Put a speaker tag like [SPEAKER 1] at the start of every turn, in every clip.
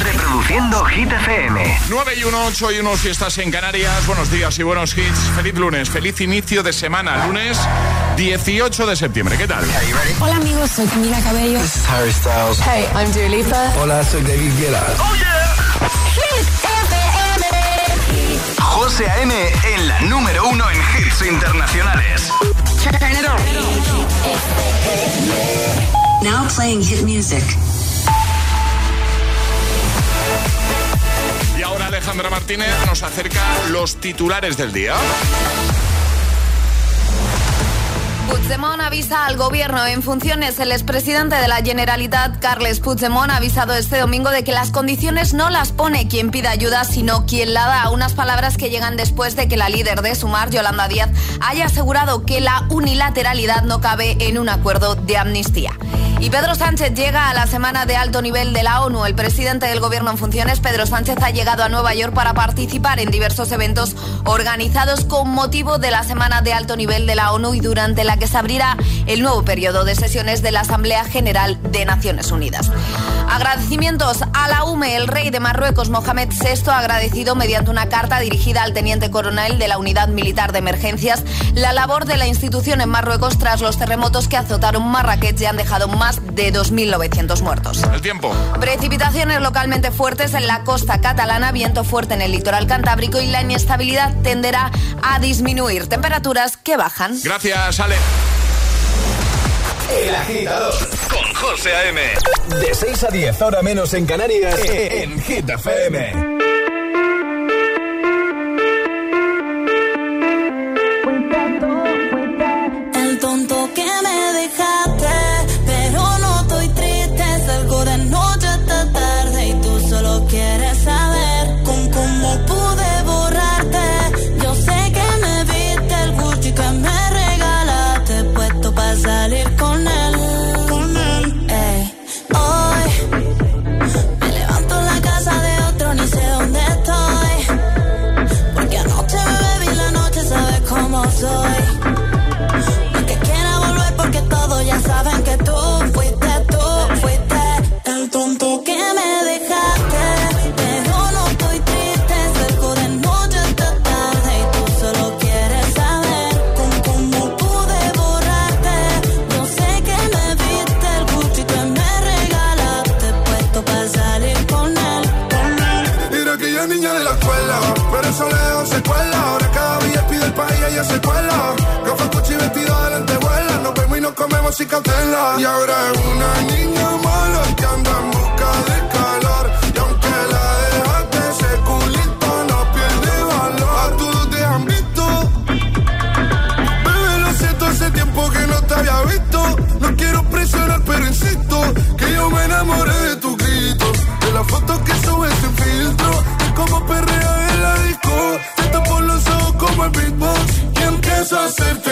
[SPEAKER 1] Reproduciendo Hit FM.
[SPEAKER 2] 9 y 1, 8 y 1 si estás en Canarias. Buenos días y buenos hits. Feliz lunes, feliz inicio de semana. Lunes 18 de septiembre. ¿Qué tal?
[SPEAKER 3] Hola amigos, soy Camila Cabello.
[SPEAKER 4] This is Harry Styles.
[SPEAKER 3] Hey, I'm Dua Lipa.
[SPEAKER 5] Hola, soy David Guetta.
[SPEAKER 1] Oh yeah. Hit FM. José A.M. en la número uno en hits internacionales.
[SPEAKER 3] Turn it on.
[SPEAKER 6] Now playing hit music.
[SPEAKER 2] Alejandra Martínez nos acerca los titulares del día.
[SPEAKER 7] Puigdemont avisa al gobierno en funciones. El expresidente de la Generalitat, Carles Puigdemont, ha avisado este domingo de que las condiciones no las pone quien pida ayuda, sino quien la da. Unas palabras que llegan después de que la líder de Sumar, Yolanda Díaz, haya asegurado que la unilateralidad no cabe en un acuerdo de amnistía. Y Pedro Sánchez llega a la semana de alto nivel de la ONU. El presidente del gobierno en funciones, Pedro Sánchez, ha llegado a Nueva York para participar en diversos eventos organizados con motivo de la semana de alto nivel de la ONU y durante la que se abrirá el nuevo periodo de sesiones de la Asamblea General de Naciones Unidas. Agradecimientos a la UME, el rey de Marruecos, Mohamed VI, ha agradecido mediante una carta dirigida al teniente coronel de la Unidad Militar de Emergencias la labor de la institución en Marruecos tras los terremotos que azotaron Marrakech y han dejado más de 2.900 muertos.
[SPEAKER 2] El tiempo.
[SPEAKER 7] Precipitaciones localmente fuertes en la costa catalana, viento fuerte en el litoral cantábrico y la inestabilidad tenderá a disminuir. Temperaturas que bajan.
[SPEAKER 2] Gracias, Ale.
[SPEAKER 1] El agitador con José A.M.
[SPEAKER 5] De 6 a 10, ahora menos en Canarias, en Hit FM.
[SPEAKER 8] El tonto que me dejaste, Y
[SPEAKER 9] ahora es una niña mala que anda en busca de calor. Y aunque la dejaste, ese culito no pierde valor. A todos te han visto. Bebé, lo siento, hace tiempo que no te había visto. No quiero presionar, pero insisto que yo me enamoré de tu grito. De la foto que subes sin filtro. De cómo perrea en la disco. Te tapo los ojos como el beatbox. Y empiezo a hacerte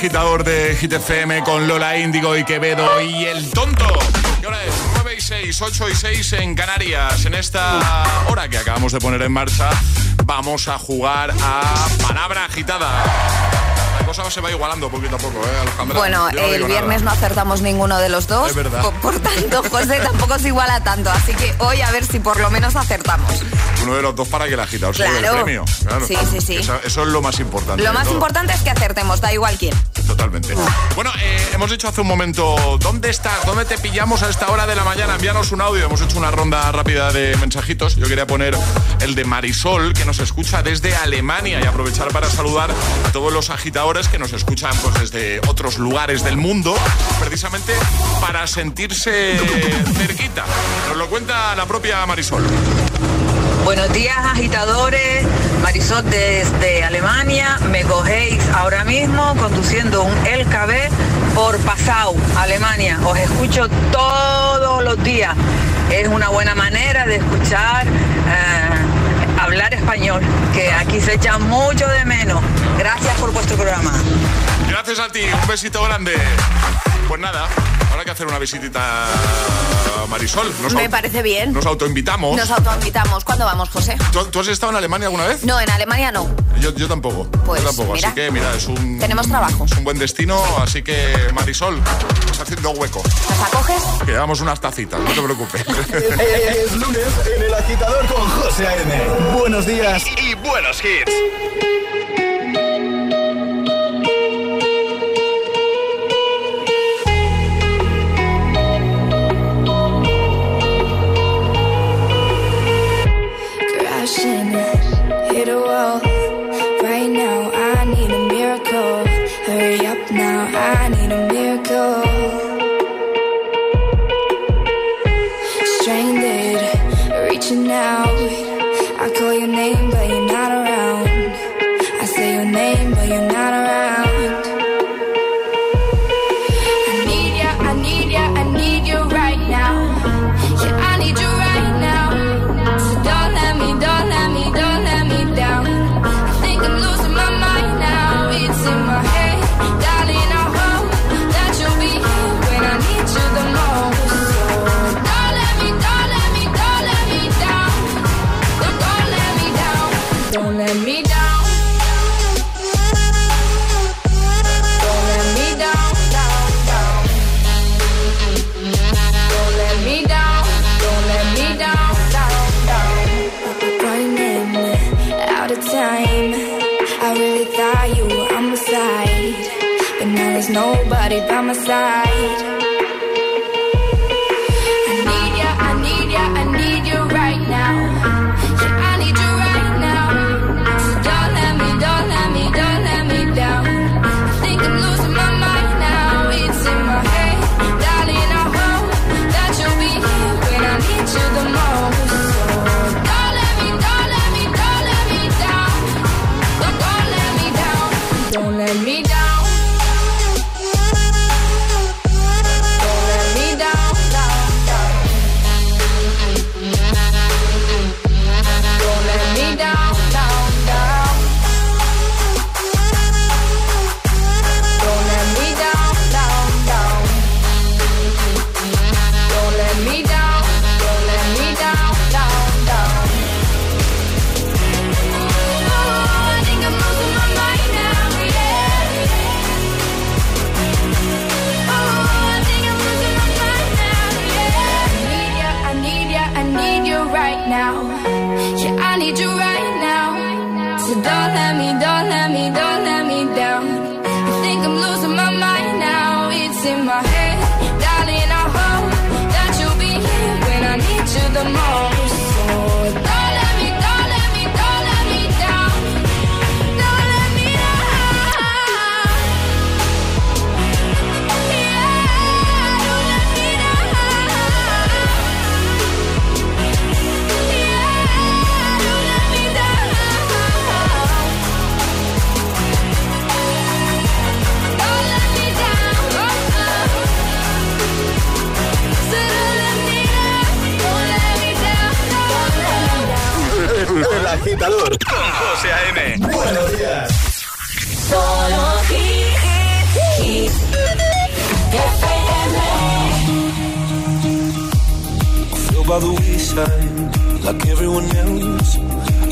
[SPEAKER 2] agitador de Hit FM con Lola Índigo y Quevedo y el tonto. ¿Qué hora es? 9 y 6, 8 y 6 en Canarias. En esta hora que acabamos de poner en marcha, vamos a jugar a Palabra Agitada. cosa se va igualando poquito a poco, ¿eh?
[SPEAKER 7] Bueno, el viernes no acertamos ninguno de los dos.
[SPEAKER 2] Es verdad.
[SPEAKER 7] Por, tanto, José tampoco se iguala tanto. Así que hoy a ver si por lo menos acertamos.
[SPEAKER 2] Uno de los dos para que el agitador
[SPEAKER 7] claro.
[SPEAKER 2] el premio. Claro.
[SPEAKER 7] Sí, sí, sí.
[SPEAKER 2] Eso, es lo más importante.
[SPEAKER 7] Lo más importante es que acertemos, da igual quién.
[SPEAKER 2] Bueno, eh, hemos dicho hace un momento, ¿dónde estás? ¿Dónde te pillamos a esta hora de la mañana? Envíanos un audio. Hemos hecho una ronda rápida de mensajitos. Yo quería poner el de Marisol, que nos escucha desde Alemania y aprovechar para saludar a todos los agitadores que nos escuchan pues, desde otros lugares del mundo, precisamente para sentirse cerquita. Nos lo cuenta la propia Marisol.
[SPEAKER 10] Buenos días agitadores, Marisol desde Alemania, me cogéis ahora mismo conduciendo un LKB por Passau, Alemania. Os escucho todos los días. Es una buena manera de escuchar eh, hablar español, que aquí se echa mucho de menos. Gracias por vuestro programa.
[SPEAKER 2] Gracias a ti, un besito grande. Pues nada, hay que hacer una visitita a Marisol.
[SPEAKER 7] Me parece bien.
[SPEAKER 2] Nos autoinvitamos.
[SPEAKER 7] Nos autoinvitamos. ¿Cuándo vamos, José?
[SPEAKER 2] ¿Tú, has estado en Alemania alguna vez?
[SPEAKER 7] No, en Alemania no.
[SPEAKER 2] Yo, yo tampoco.
[SPEAKER 7] Pues,
[SPEAKER 2] yo tampoco.
[SPEAKER 7] Mira,
[SPEAKER 2] así que, mira, es un.
[SPEAKER 7] Tenemos trabajo.
[SPEAKER 2] Es un buen destino, así que, Marisol, estás haciendo hueco.
[SPEAKER 7] ¿Las acoges?
[SPEAKER 2] Que llevamos unas tacitas, no te preocupes.
[SPEAKER 5] es lunes en el agitador con José A.M. Buenos días
[SPEAKER 11] y buenos hits. body by my side.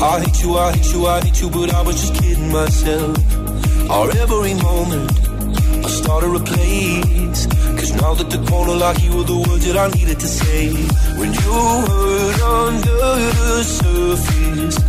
[SPEAKER 12] I hate you, I hate you, I hate you, but I was just kidding myself. Our every moment, I started a place. Cause now that the corner lock, you were the words that I needed to say. When you hurt under the surface,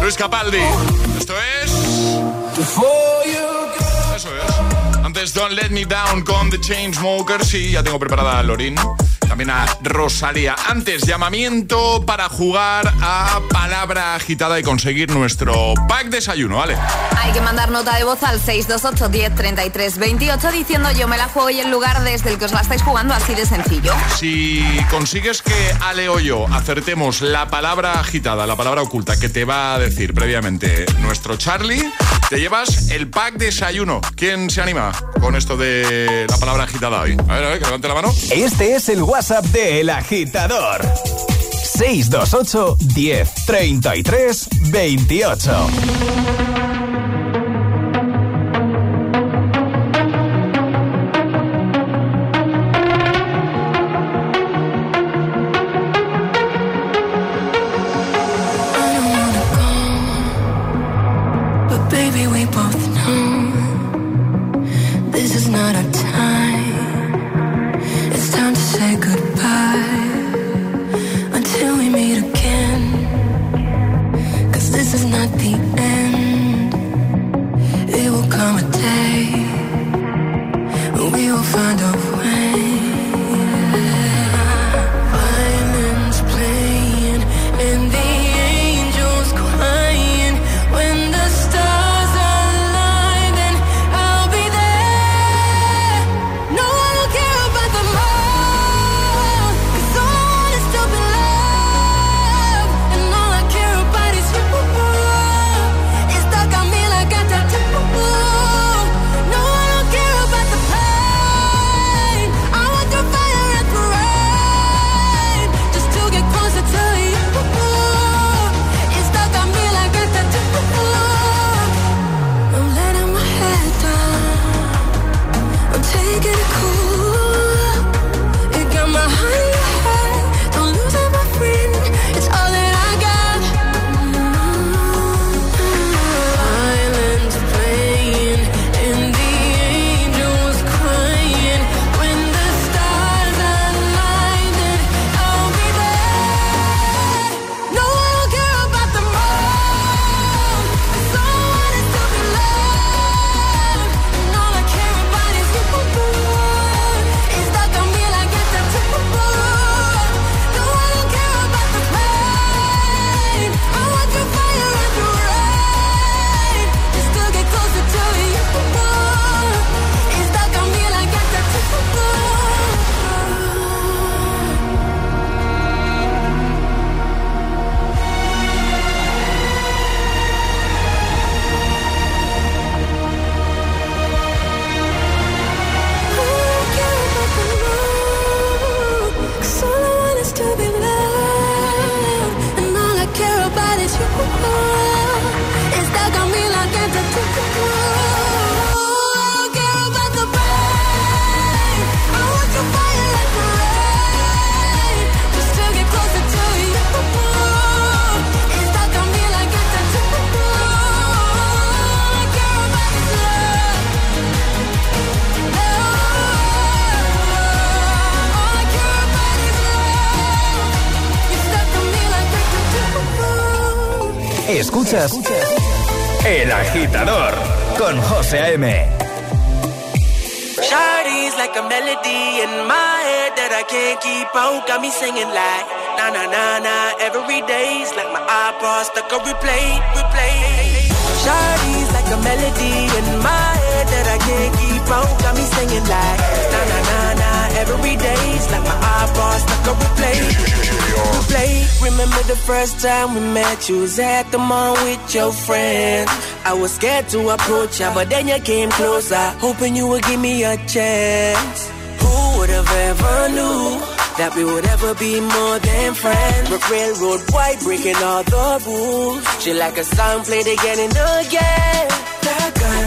[SPEAKER 2] Luis Capaldi. Esto es. Eso es. Antes Don't Let Me Down con The Chainsmokers. Sí, ya tengo preparada a Lorin también a Rosalía. Antes, llamamiento para jugar a palabra agitada y conseguir nuestro pack desayuno, ¿vale?
[SPEAKER 7] Hay que mandar nota de voz al 628 10 28 diciendo yo me la juego y el lugar desde el que os la estáis jugando, así de sencillo.
[SPEAKER 2] Si consigues que Ale o yo acertemos la palabra agitada, la palabra oculta que te va a decir previamente nuestro Charlie, te llevas el pack desayuno. ¿Quién se anima con esto de la palabra agitada hoy? A ver, a ver, que levante la mano.
[SPEAKER 13] Este es el WhatsApp de El Agitador. 628 10 33 28.
[SPEAKER 14] The first time we met? You was at the mall with your friends. I was scared to approach ya, but then you came closer, hoping you would give me a chance. Who would have ever knew? that we would ever be more than friends. We're railroad white, breaking all the rules. She like a song played again and again.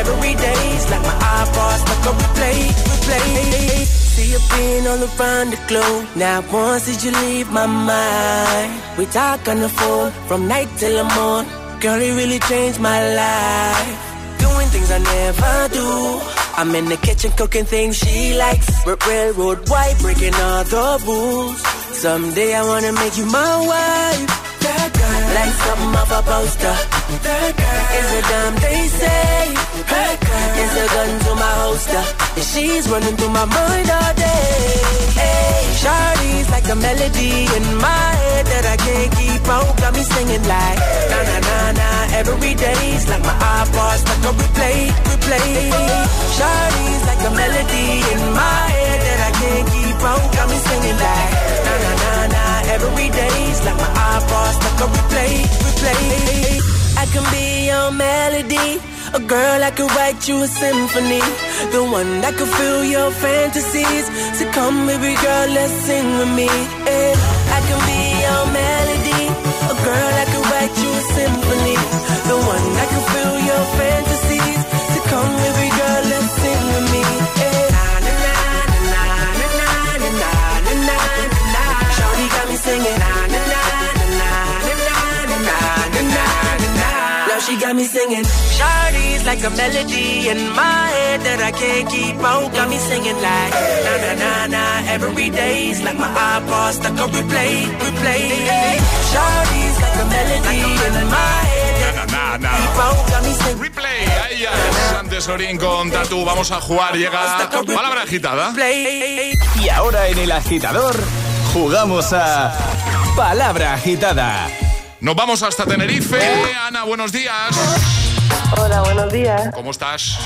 [SPEAKER 14] every day's like my iPod stuck on replay, replay. See you being all around the globe. Now once did you leave my mind? We talk on the phone from night till the morning. Girl, it really changed my life. Doing things I never do. I'm in the kitchen cooking things she likes. Railroad white, breaking all the rules. Someday I wanna make you my wife. That girl, like something off a poster. That girl is a damn they say. That girl is a gun to my holster. And she's running through my mind all day. Hey, Shawty's like a melody in my head that I can't keep out. Got me singing like na na na na every day's like my iPod stuck on replay, replay. Shawty's like a melody in my head that I can't keep out. Got me singing like na na na na every day's like my iPod stuck on replay, replay. I can be your melody. A girl I could write you a symphony. The one that could fill your fantasies. So come, baby girl, let's sing with me. Yeah. I can be your melody. A girl I could write you a symphony. The one that could fill your fantasies. So come, baby she got me singing. Shawty's like a melody in my head that I can't keep out. Got me singing like na na na na every day's like my iPod stuck on replay, replay. Shawty's like a melody in my head.
[SPEAKER 2] Na, na. Replay, ahí ya es antes Orín con Tatu. Vamos a jugar, llega palabra agitada.
[SPEAKER 14] Play.
[SPEAKER 5] Y ahora en El Agitador jugamos a Palabra Agitada.
[SPEAKER 2] Nos vamos hasta Tenerife. Ana, buenos días.
[SPEAKER 15] Hola, buenos días.
[SPEAKER 2] ¿Cómo estás?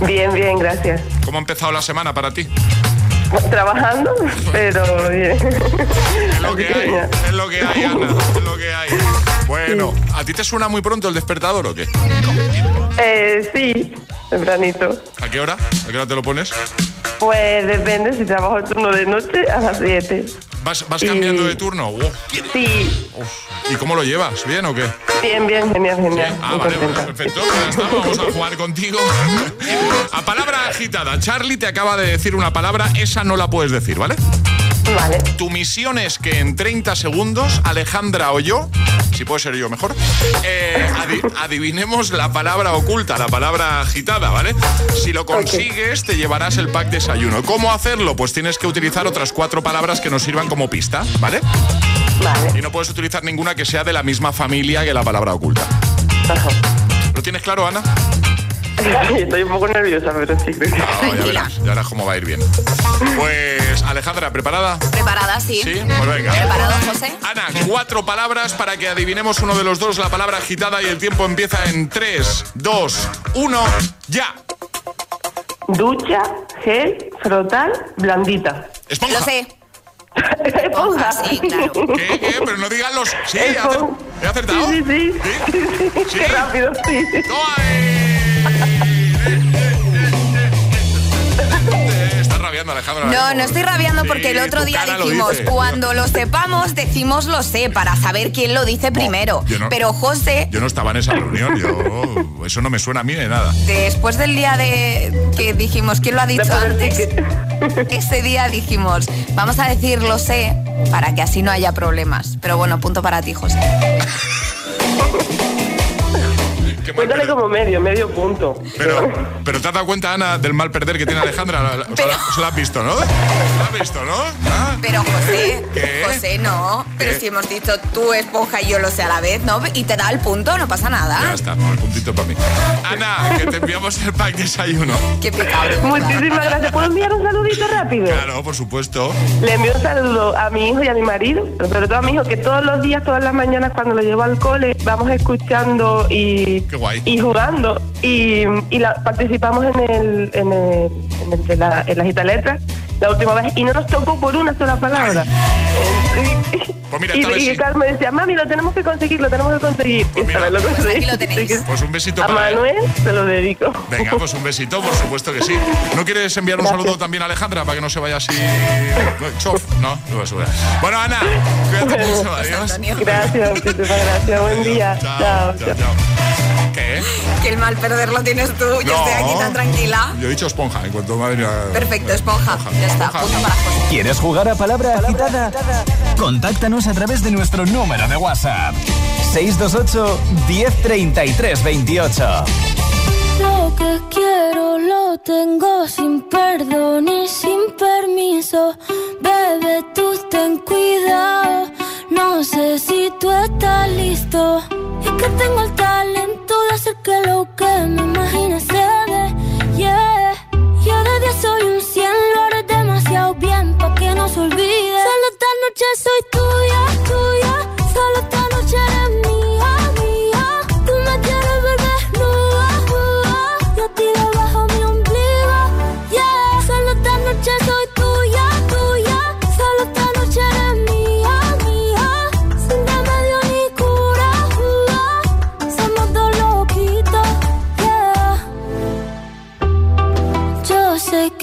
[SPEAKER 15] Bien, bien, gracias.
[SPEAKER 2] ¿Cómo ha empezado la semana para ti?
[SPEAKER 15] Trabajando, pero bien.
[SPEAKER 2] Es lo que hay, es lo que hay, Ana, es lo que hay. Bueno, ¿a ti te suena muy pronto el despertador o qué?
[SPEAKER 15] Eh, sí, tempranito.
[SPEAKER 2] ¿A qué hora? ¿A qué hora te lo pones?
[SPEAKER 15] Pues depende, si trabajo el turno de noche a las 7.
[SPEAKER 2] ¿Vas, vas
[SPEAKER 15] Y-
[SPEAKER 2] cambiando de turno? Uf,
[SPEAKER 15] Sí,
[SPEAKER 2] uf. ¿Y cómo lo llevas? ¿Bien o qué?
[SPEAKER 15] bien, bien, genial, genial.
[SPEAKER 2] Ah,
[SPEAKER 15] Muy
[SPEAKER 2] vale,
[SPEAKER 15] contenta.
[SPEAKER 2] perfecto. Ya está, vamos a jugar contigo. A palabra agitada. Charlie te acaba de decir una palabra, esa no la puedes decir, ¿vale?
[SPEAKER 15] Vale,
[SPEAKER 2] Tu misión es que en 30 segundos, Alejandra o yo, si puede ser yo mejor, eh, adi- adivinemos la palabra oculta, la palabra agitada, ¿vale? Si lo consigues, te llevarás el pack desayuno. ¿Cómo hacerlo? Pues tienes que utilizar otras cuatro palabras que nos sirvan como pista, ¿vale?
[SPEAKER 15] vale.
[SPEAKER 2] Y no puedes utilizar ninguna que sea de la misma familia que la palabra oculta.
[SPEAKER 15] Ajá.
[SPEAKER 2] ¿Lo tienes claro, Ana?
[SPEAKER 15] Estoy un poco nerviosa, pero sí creo que
[SPEAKER 2] No, ya verás, ya verás cómo va a ir bien. Pues, Alejandra, ¿preparada?
[SPEAKER 7] ¿Preparada? Sí.
[SPEAKER 2] Sí, pues venga.
[SPEAKER 7] ¿Preparado, José?
[SPEAKER 2] Ana, cuatro palabras para que adivinemos uno de los dos la palabra agitada y el tiempo empieza en 3, 2, 1, ya.
[SPEAKER 15] Ducha, gel, frotar, blandita.
[SPEAKER 2] Esponja.
[SPEAKER 7] Lo sé.
[SPEAKER 15] Esponja.
[SPEAKER 7] Sí, claro.
[SPEAKER 2] ¿Qué, qué? Pero no digan los... Sí, he
[SPEAKER 15] Esponja.
[SPEAKER 2] acer- ¿he acertado?
[SPEAKER 15] Sí, sí, sí.
[SPEAKER 2] ¿Sí? ¿Sí?
[SPEAKER 15] Qué rápido, sí.
[SPEAKER 2] ¡Toma Alejandra.
[SPEAKER 7] No, no estoy rabiando
[SPEAKER 2] Sí,
[SPEAKER 7] porque el otro día
[SPEAKER 2] lo
[SPEAKER 7] dijimos, cuando lo sepamos, decimos lo sé, para saber quién lo dice primero.
[SPEAKER 2] no.
[SPEAKER 7] Pero José,
[SPEAKER 2] Yo no estaba en esa reunión, yo... Eso no me suena a mí de nada.
[SPEAKER 7] después del día de que dijimos quién lo ha dicho antes, ese día dijimos, vamos a decir lo sé para que así no haya problemas. Pero bueno, punto para ti, José.
[SPEAKER 2] Qué mal
[SPEAKER 15] Cuéntale
[SPEAKER 2] perder.
[SPEAKER 15] como medio, medio punto.
[SPEAKER 2] Pero, pero te has dado cuenta, Ana, del mal perder que tiene Alejandra.
[SPEAKER 7] Pero-
[SPEAKER 2] se lo has visto, ¿no? Se lo has visto, ¿no? Ah.
[SPEAKER 7] Pero José,
[SPEAKER 2] ¿Qué?
[SPEAKER 7] José, no. Pero
[SPEAKER 2] ¿Qué?
[SPEAKER 7] si hemos dicho tú esponja y yo lo sé a la vez, ¿no? Y te da el punto, no pasa
[SPEAKER 2] Ya
[SPEAKER 7] nada.
[SPEAKER 2] está, no, el puntito para mí. Ana, que te enviamos el pack de desayuno.
[SPEAKER 7] Qué pecado.
[SPEAKER 15] Muchísimas gracias. ¿Puedo enviar un saludito rápido?
[SPEAKER 2] Claro, por supuesto.
[SPEAKER 15] Le envío un saludo a mi hijo y a mi marido, pero sobre todo a mi hijo, que todos los días, todas las mañanas cuando lo llevo al cole, vamos escuchando y,
[SPEAKER 2] Qué guay.
[SPEAKER 15] y jugando. Y, y la- participamos en el, en el, en el de la, en la gita letra la última vez y no nos tocó por una sola palabra.
[SPEAKER 2] Pues mira,
[SPEAKER 15] y,
[SPEAKER 2] vez
[SPEAKER 15] y
[SPEAKER 2] sí.
[SPEAKER 15] Carmen decía, mami, lo tenemos que conseguir, lo tenemos que conseguir.
[SPEAKER 2] Pues mira,
[SPEAKER 15] lo
[SPEAKER 7] pues
[SPEAKER 15] conseguí.
[SPEAKER 2] Pues un besito
[SPEAKER 15] a
[SPEAKER 2] para él.
[SPEAKER 15] Manuel se lo dedico.
[SPEAKER 2] Venga, pues un besito, por supuesto que sí. ¿No quieres enviar un
[SPEAKER 15] Gracias.
[SPEAKER 2] saludo también a Alejandra para que no se vaya así? No, chof, no, no basura. Bueno, Ana, cuídate mucho, adiós.
[SPEAKER 15] Gracias, muchísimas gracias. Buen día.
[SPEAKER 2] Chao,
[SPEAKER 15] Chao,
[SPEAKER 2] chao,
[SPEAKER 15] chao.
[SPEAKER 2] ¿Qué?
[SPEAKER 7] Que el mal perder lo tienes tú. Yo
[SPEAKER 2] No.
[SPEAKER 7] estoy aquí tan tranquila.
[SPEAKER 2] Yo he dicho esponja en cuanto a-
[SPEAKER 7] Perfecto, esponja. Ya está,
[SPEAKER 2] Esponja.
[SPEAKER 7] punto para José.
[SPEAKER 5] ¿Quieres jugar a palabra agitada? Contáctanos a través de nuestro número de WhatsApp. 628 1033 28.
[SPEAKER 16] Lo que quiero lo tengo sin perdón y sin permiso. Bebé, tú ten cuidado. No sé si tú estás listo. Es que tengo el talento de hacer que lo que me imagines se dé. Yeah. Yo de 10 soy un 100, lo haré demasiado bien pa' que no se olvide. Solo esta noche soy tuya.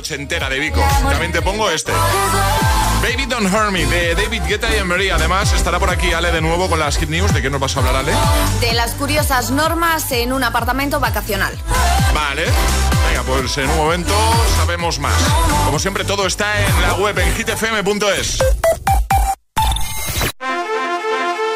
[SPEAKER 16] noche entera
[SPEAKER 2] de Vico. También te pongo este. Baby Don't Hurt Me de David Guetta y Emery. Además, estará por aquí Ale de nuevo con las Hit News. ¿De qué nos vas a hablar, Ale?
[SPEAKER 7] De las curiosas normas en un apartamento vacacional.
[SPEAKER 2] Vale. Venga, pues en un momento sabemos más. Como siempre, todo está en la web en hitfm.es.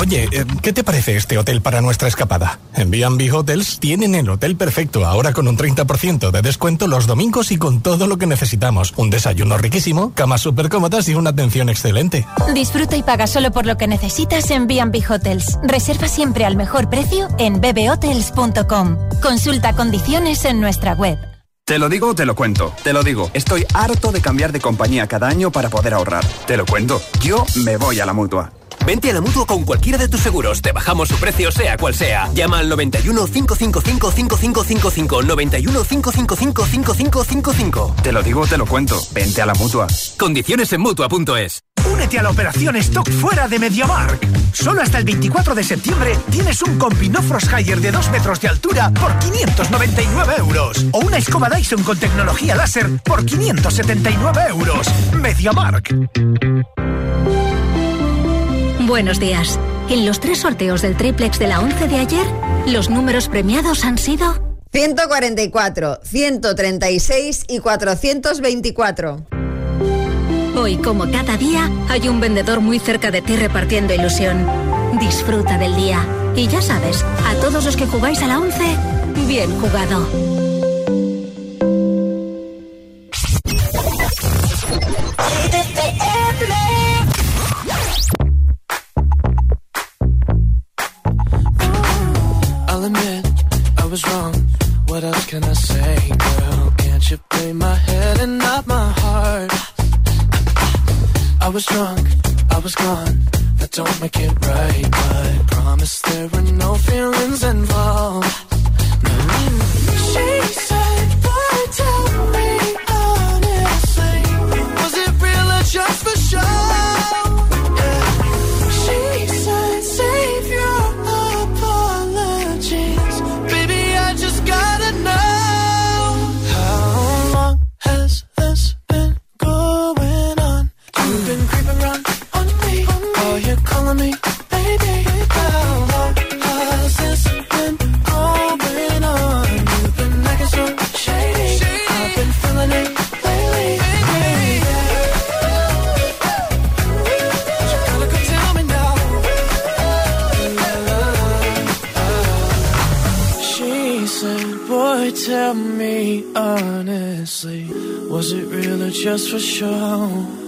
[SPEAKER 17] Oye, eh, ¿qué te parece este hotel para nuestra escapada? En B&B Hotels tienen el hotel perfecto, ahora con un 30% de descuento los domingos y con todo lo que necesitamos. Un desayuno riquísimo, camas súper cómodas y una atención excelente.
[SPEAKER 18] Disfruta y paga solo por lo que necesitas en B&B Hotels. Reserva siempre al mejor precio en bbhotels.com. Consulta condiciones en nuestra web.
[SPEAKER 19] Te lo digo, te lo cuento. Te lo digo, estoy harto de cambiar de compañía cada año para poder ahorrar. Te lo cuento, yo me voy a la mutua.
[SPEAKER 1] Vente a la mutua con cualquiera de tus seguros. Te bajamos su precio, sea cual sea. Llama al 91 555 5555. 91 555 5555.
[SPEAKER 19] Te lo digo, te lo cuento. Vente a la mutua.
[SPEAKER 1] Condiciones en mutua.es.
[SPEAKER 20] Únete a la operación Stock fuera de MediaMark. Solo hasta el 24 de septiembre tienes un Combino Frost Higher de 2 metros de altura por 599 euros. O una escoba Dyson con tecnología láser por 579 euros. MediaMark.
[SPEAKER 21] Buenos días. En los tres sorteos del triplex de la 11 de ayer, los números premiados han sido
[SPEAKER 22] 144, 136 y 424.
[SPEAKER 21] Hoy, como cada día, hay un vendedor muy cerca de ti repartiendo ilusión. Disfruta del día. Y ya sabes, a todos los que jugáis a la 11, bien jugado.
[SPEAKER 12] Was drunk, I was gone. That don't make it right, but promise there were no feelings involved. Just for show?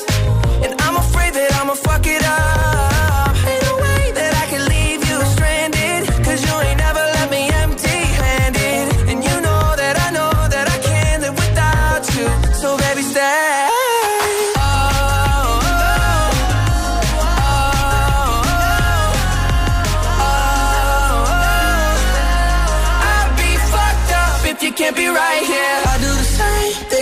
[SPEAKER 12] And I'm afraid that I'ma fuck it up. Way that I can leave you stranded. Cause you ain't me empty handed. And you know that I know that I can't live without you. So baby, stay. Oh, oh, oh, oh. Can't be right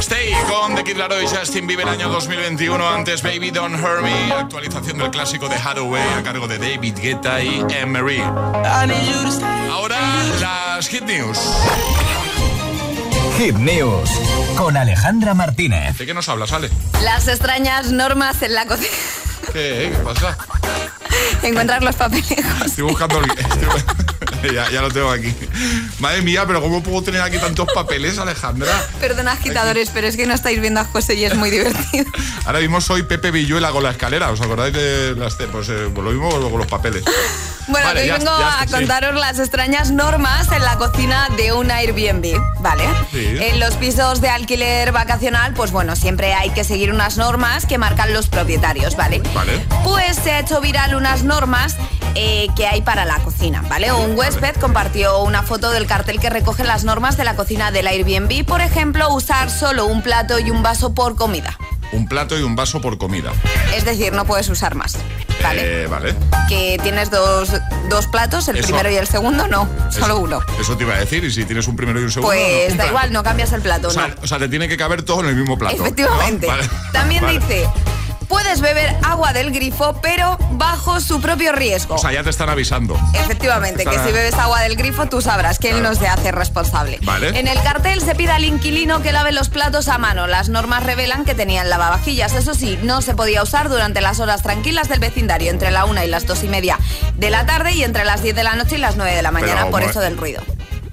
[SPEAKER 2] Stay con The Kid Laroi y Justin Bieber año 2021. Antes Baby Don't Hurt Me, actualización del clásico de Hathaway a cargo de David Guetta y Emery. Ahora las Hit News.
[SPEAKER 5] Hit News con Alejandra Martínez.
[SPEAKER 2] ¿De qué nos hablas, Ale?
[SPEAKER 7] Las extrañas normas en la cocina.
[SPEAKER 2] ¿Qué, ¿Qué pasa?
[SPEAKER 7] Encontrar los papeles.
[SPEAKER 2] Estoy buscando el... ya, ya lo tengo aquí. Madre mía, pero ¿cómo puedo tener aquí tantos papeles, Alejandra?
[SPEAKER 7] Perdona, agitadores, pero es que no estáis viendo a José y es muy divertido.
[SPEAKER 2] Ahora mismo soy Pepe Villuela con la escalera. ¿Os acordáis de las... Pues eh, lo mismo con los papeles.
[SPEAKER 7] Bueno,
[SPEAKER 2] Vale,
[SPEAKER 7] hoy
[SPEAKER 2] ya-
[SPEAKER 7] vengo
[SPEAKER 2] ya
[SPEAKER 7] a
[SPEAKER 2] sí.
[SPEAKER 7] contaros las extrañas normas en la cocina de un Airbnb, ¿vale?
[SPEAKER 2] Sí.
[SPEAKER 7] En los pisos de alquiler vacacional, pues bueno, siempre hay que seguir unas normas que marcan los propietarios, ¿vale?
[SPEAKER 2] Vale.
[SPEAKER 7] Pues se ha hecho viral unas normas eh, que hay para la cocina, ¿vale? Un huésped compartió una foto del cartel que recoge las normas de la cocina del Airbnb, por ejemplo, usar solo un plato y un vaso por comida.
[SPEAKER 2] Un plato y un vaso por comida.
[SPEAKER 7] Es decir, no puedes usar más, ¿vale?
[SPEAKER 2] Eh, vale.
[SPEAKER 7] Que tienes dos, dos platos, el
[SPEAKER 2] Eso.
[SPEAKER 7] primero y el segundo, no, solo
[SPEAKER 2] Eso-
[SPEAKER 7] uno.
[SPEAKER 2] Eso te iba a decir. Y si tienes un primero y un segundo.
[SPEAKER 7] Pues
[SPEAKER 2] no,
[SPEAKER 7] da igual, no cambias el plato,
[SPEAKER 2] O sea,
[SPEAKER 7] no.
[SPEAKER 2] o sea, te tiene que caber todo en el mismo plato.
[SPEAKER 7] Efectivamente.
[SPEAKER 2] ¿no? Vale.
[SPEAKER 7] También dice, puedes beber agua del grifo, pero bajo su propio riesgo.
[SPEAKER 2] O sea, ya te están avisando.
[SPEAKER 7] Efectivamente, que si bebes agua del grifo, tú sabrás que él no se hace responsable.
[SPEAKER 2] Vale.
[SPEAKER 7] En el cartel se pide al inquilino que lave los platos a mano. Las normas revelan que tenían lavavajillas. Eso sí, no se podía usar durante las horas tranquilas del vecindario, entre la una y las dos y media de la tarde y entre las 10 de la noche y las 9 de la mañana,
[SPEAKER 2] Pero,
[SPEAKER 7] por
[SPEAKER 2] bueno.
[SPEAKER 7] eso del ruido.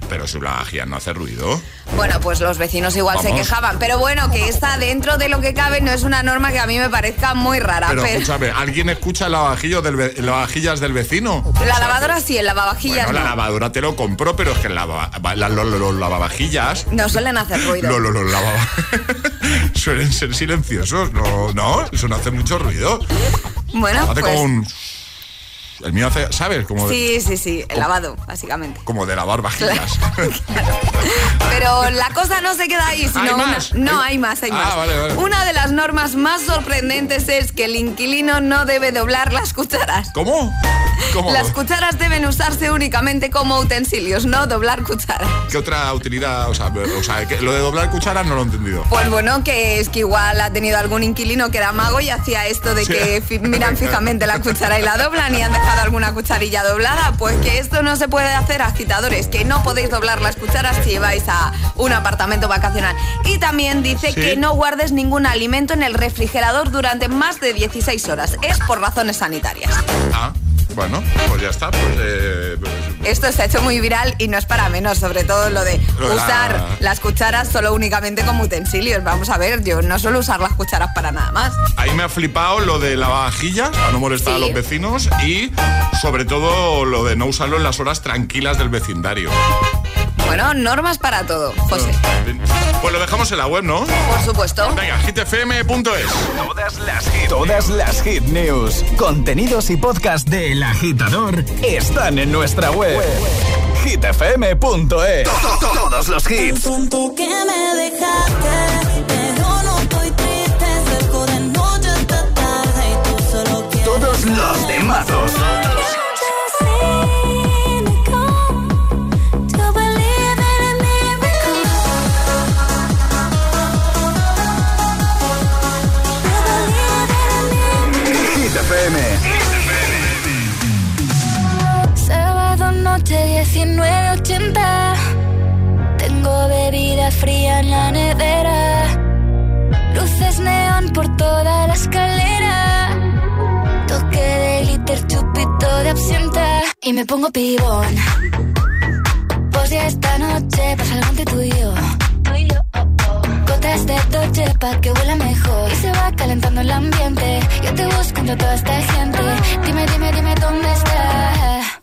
[SPEAKER 2] Pero si la vajilla no hace ruido.
[SPEAKER 7] Bueno, pues los vecinos igual se quejaban. Pero bueno, que está dentro de lo que cabe, no es una norma que a mí me parezca muy rara.
[SPEAKER 2] Pero
[SPEAKER 7] pero-
[SPEAKER 2] escúchame, ¿alguien escucha el lavavajillo del lavavajillas del vecino?
[SPEAKER 7] La lavadora sí, el lavavajillas
[SPEAKER 2] Bueno, la
[SPEAKER 7] no.
[SPEAKER 2] lavadora te lo compró, pero es que el lava- la- lo- lo- los lavavajillas.
[SPEAKER 7] No suelen hacer ruido.
[SPEAKER 2] Lo, Suelen ser silenciosos, no, no, eso no hace mucho ruido.
[SPEAKER 7] Bueno,
[SPEAKER 2] hace
[SPEAKER 7] pues,
[SPEAKER 2] como un. El mío hace, ¿sabes? Como, de,
[SPEAKER 7] Sí, sí, sí, el lavado, básicamente.
[SPEAKER 2] como de lavar vajillas.
[SPEAKER 7] Pero la cosa no se queda ahí, sino
[SPEAKER 2] ¿Hay
[SPEAKER 7] una-
[SPEAKER 2] más?
[SPEAKER 7] No, hay más, hay
[SPEAKER 2] Ah,
[SPEAKER 7] más.
[SPEAKER 2] vale, vale.
[SPEAKER 7] Una de las normas más sorprendentes es que el inquilino no debe doblar las cucharas.
[SPEAKER 2] ¿Cómo? ¿Cómo?
[SPEAKER 7] Las cucharas deben usarse únicamente como utensilios, no doblar cucharas.
[SPEAKER 2] ¿Qué otra utilidad? O sea, o sea, lo de doblar cucharas no lo he entendido.
[SPEAKER 7] Pues bueno, que es que igual ha tenido algún inquilino que era mago y hacía esto de que miran fijamente la cuchara y la doblan y han dejado alguna cucharilla doblada. Pues que esto no se puede hacer, agitadores, que no podéis doblar las cucharas si vais a un apartamento vacacional. Y también dice
[SPEAKER 2] Sí.
[SPEAKER 7] que no guardes ningún alimento en el refrigerador durante más de 16 horas. Es por razones sanitarias.
[SPEAKER 2] Ah, bueno, pues ya está. Pues, eh, pues,
[SPEAKER 7] Esto se ha hecho muy viral y no es para menos, sobre todo lo de
[SPEAKER 2] la-
[SPEAKER 7] usar las cucharas solo únicamente como utensilios. Vamos a ver, yo no suelo usar las cucharas para nada más.
[SPEAKER 2] Ahí me ha flipado lo de lavavajillas, para no molestar a los vecinos, y sobre todo lo de no usarlo en las horas tranquilas del vecindario.
[SPEAKER 7] Bueno, normas para todo, José.
[SPEAKER 2] Pues lo dejamos en la web, ¿no?
[SPEAKER 7] Por supuesto.
[SPEAKER 2] Venga, hitfm.es.
[SPEAKER 5] Todas las hit, todas las hit news, contenidos y podcast de El Agitador están en nuestra web. hitfm.es. Todos los hits.
[SPEAKER 23] Siento que me dejaste, pero no estoy triste. Cerco de noche hasta tarde y tú solo quieres.
[SPEAKER 5] Todos los temazos.
[SPEAKER 23] 19.80 Tengo bebida fría en la nevera. Luces neón por toda la escalera. Toque de glitter, chupito de absenta. Y me pongo pibón. Pues ya esta noche pasa algo entre tú y yo. Gotas de Dolce pa' que huela mejor. Y se va calentando el ambiente. Yo te busco entre toda esta gente. Dime, dime, dime dónde está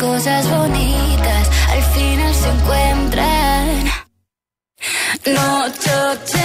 [SPEAKER 23] cosas bonitas al final se encuentran. No, yo.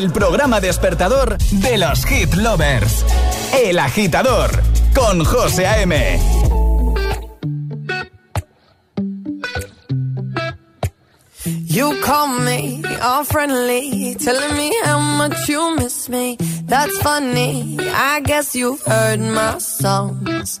[SPEAKER 5] El programa despertador de los hit lovers. El agitador con José A.M.
[SPEAKER 14] You call me all friendly, telling me how much you miss me. That's funny. I guess you've heard my songs.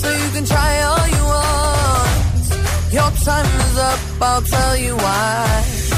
[SPEAKER 14] So you can try all you want. Your time is up. I'll tell you why.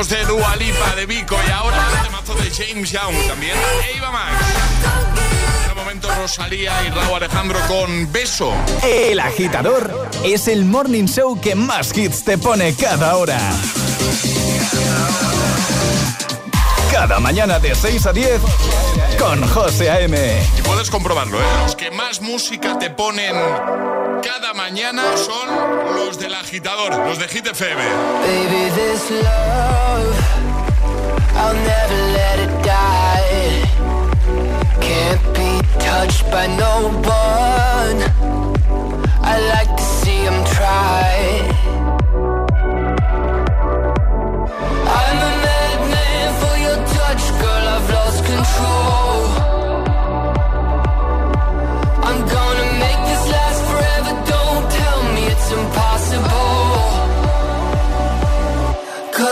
[SPEAKER 2] Temazos de Dua Lipa, de Vico y ahora temazo de James Young, también Eva Max. En el momento Rosalía y Raúl Alejandro con Beso.
[SPEAKER 5] El agitador es el morning show que más hits te pone cada hora. Cada mañana de 6 a 10 con José A.M.
[SPEAKER 2] Y puedes comprobarlo, ¿eh? Los que más música te ponen cada mañana son los del agitador, los de Hit FM.
[SPEAKER 14] Baby, this love, I'll never let it die. Can't be touched by no one. I like to see them try.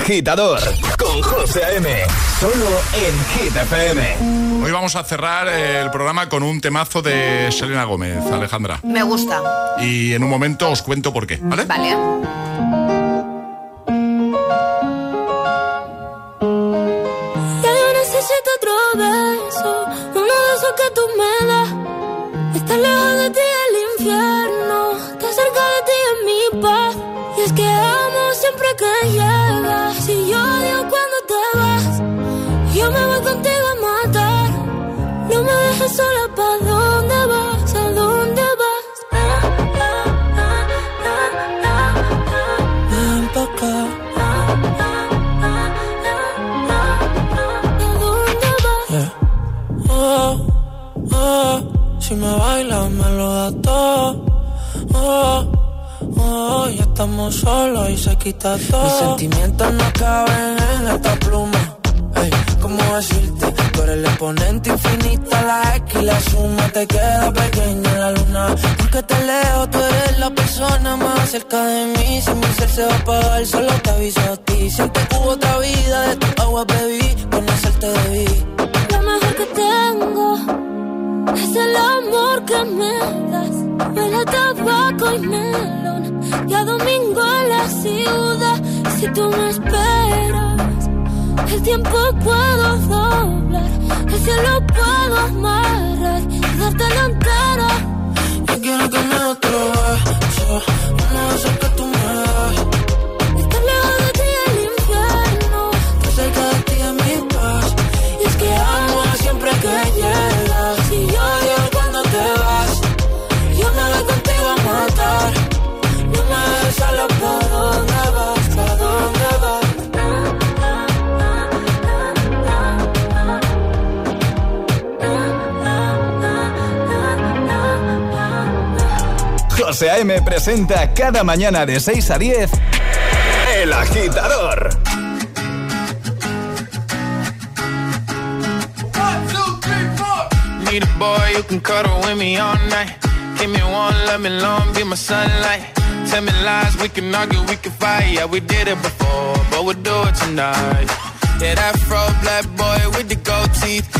[SPEAKER 5] agitador con José A.M. Solo en Hit FM.
[SPEAKER 2] Hoy vamos a cerrar el programa con un temazo de Selena Gómez, Alejandra.
[SPEAKER 7] Me gusta.
[SPEAKER 2] Y en un momento os cuento por qué, ¿vale?
[SPEAKER 7] Vale.
[SPEAKER 24] Estamos solos y se quita todo. Mis sentimientos no caben en esta pluma. Ey, ¿cómo decirte? Tú eres el exponente infinito, la X y la suma te queda pequeña en la luna. Porque te leo, tú eres la persona más cerca de mí. Si mi ser se va a apagar, solo te aviso a ti. Siento que hubo otra vida, de tu agua bebí, conocerte debí.
[SPEAKER 16] Lo mejor que tengo es el amor que me das. Huele a tabaco y melón. Y a domingo en la ciudad. Si tú me esperas, el tiempo puedo doblar. El cielo puedo amarrar
[SPEAKER 5] A.M. presenta cada mañana de 6 a 10 El Agitador.
[SPEAKER 12] Need a boy who can cuddle with me all night. Give me one, let me long, be my sunlight. Tell me lies, we can argue, we can fight. Yeah, we did it before, but we'll do it tonight. Yeah, that fro black boy with the gold teeth.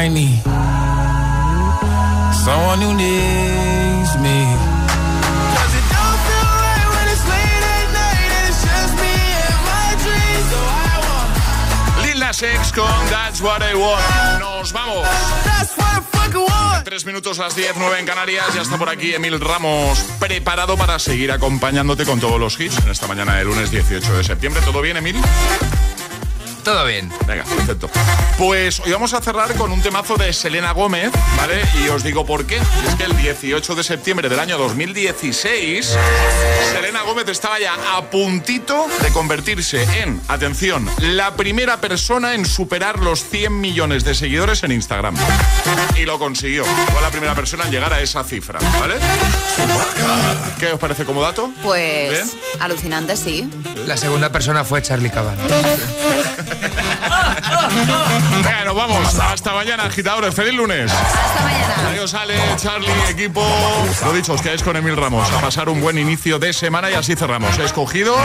[SPEAKER 12] I need someone who needs me. 'Cause it don't feel right when it's late at night and it's just me and my dreams. So I want
[SPEAKER 2] Lil Nas X con That's What I Want. Nos vamos.
[SPEAKER 12] That's what I fucking want.
[SPEAKER 2] Tres minutos a las 10, 9 en Canarias. Ya está por aquí Emil Ramos, preparado para seguir acompañándote con todos los hits en esta mañana del lunes 18 de septiembre. ¿Todo bien, Emil?
[SPEAKER 25] Todo bien.
[SPEAKER 2] Venga, perfecto. Pues hoy vamos a cerrar con un temazo de Selena Gómez, ¿vale? Y os digo por qué. Es que el 18 de septiembre del año 2016, Selena Gómez estaba ya a puntito de convertirse en, atención, la primera persona en superar los 100 millones de seguidores en Instagram. Y lo consiguió. Fue la primera persona en llegar a esa cifra, ¿vale? ¿Qué os parece como dato?
[SPEAKER 7] Pues
[SPEAKER 2] ¿Bien?
[SPEAKER 7] alucinante, sí.
[SPEAKER 25] La segunda persona fue Charlie Caban.
[SPEAKER 2] Venga, nos vamos. Hasta mañana, agitadores. Feliz lunes.
[SPEAKER 7] Hasta mañana.
[SPEAKER 2] Adiós, Ale, Charlie, equipo. Lo dicho, os quedáis con Emil Ramos. A pasar un buen inicio de semana y así cerramos. He escogido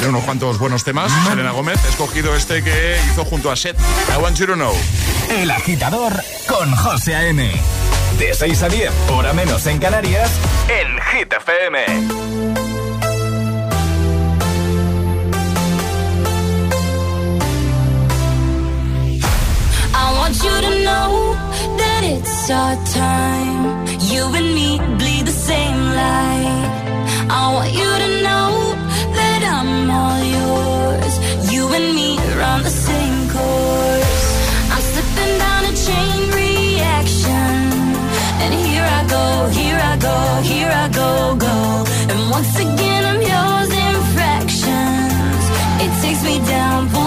[SPEAKER 2] de unos cuantos buenos temas. Selena Gómez, he escogido este que hizo junto a Seth. I want you to know.
[SPEAKER 5] El agitador con José A.M. De 6 a 10, hora menos en Canarias, en Hit FM.
[SPEAKER 23] Want you to know that it's our time. You and me bleed the same light. I want you to know that I'm all yours. You and me are on the same course. I'm slipping down a chain reaction. And here I go, here I go, here I go, go. And once again I'm yours in fractions. It takes me down.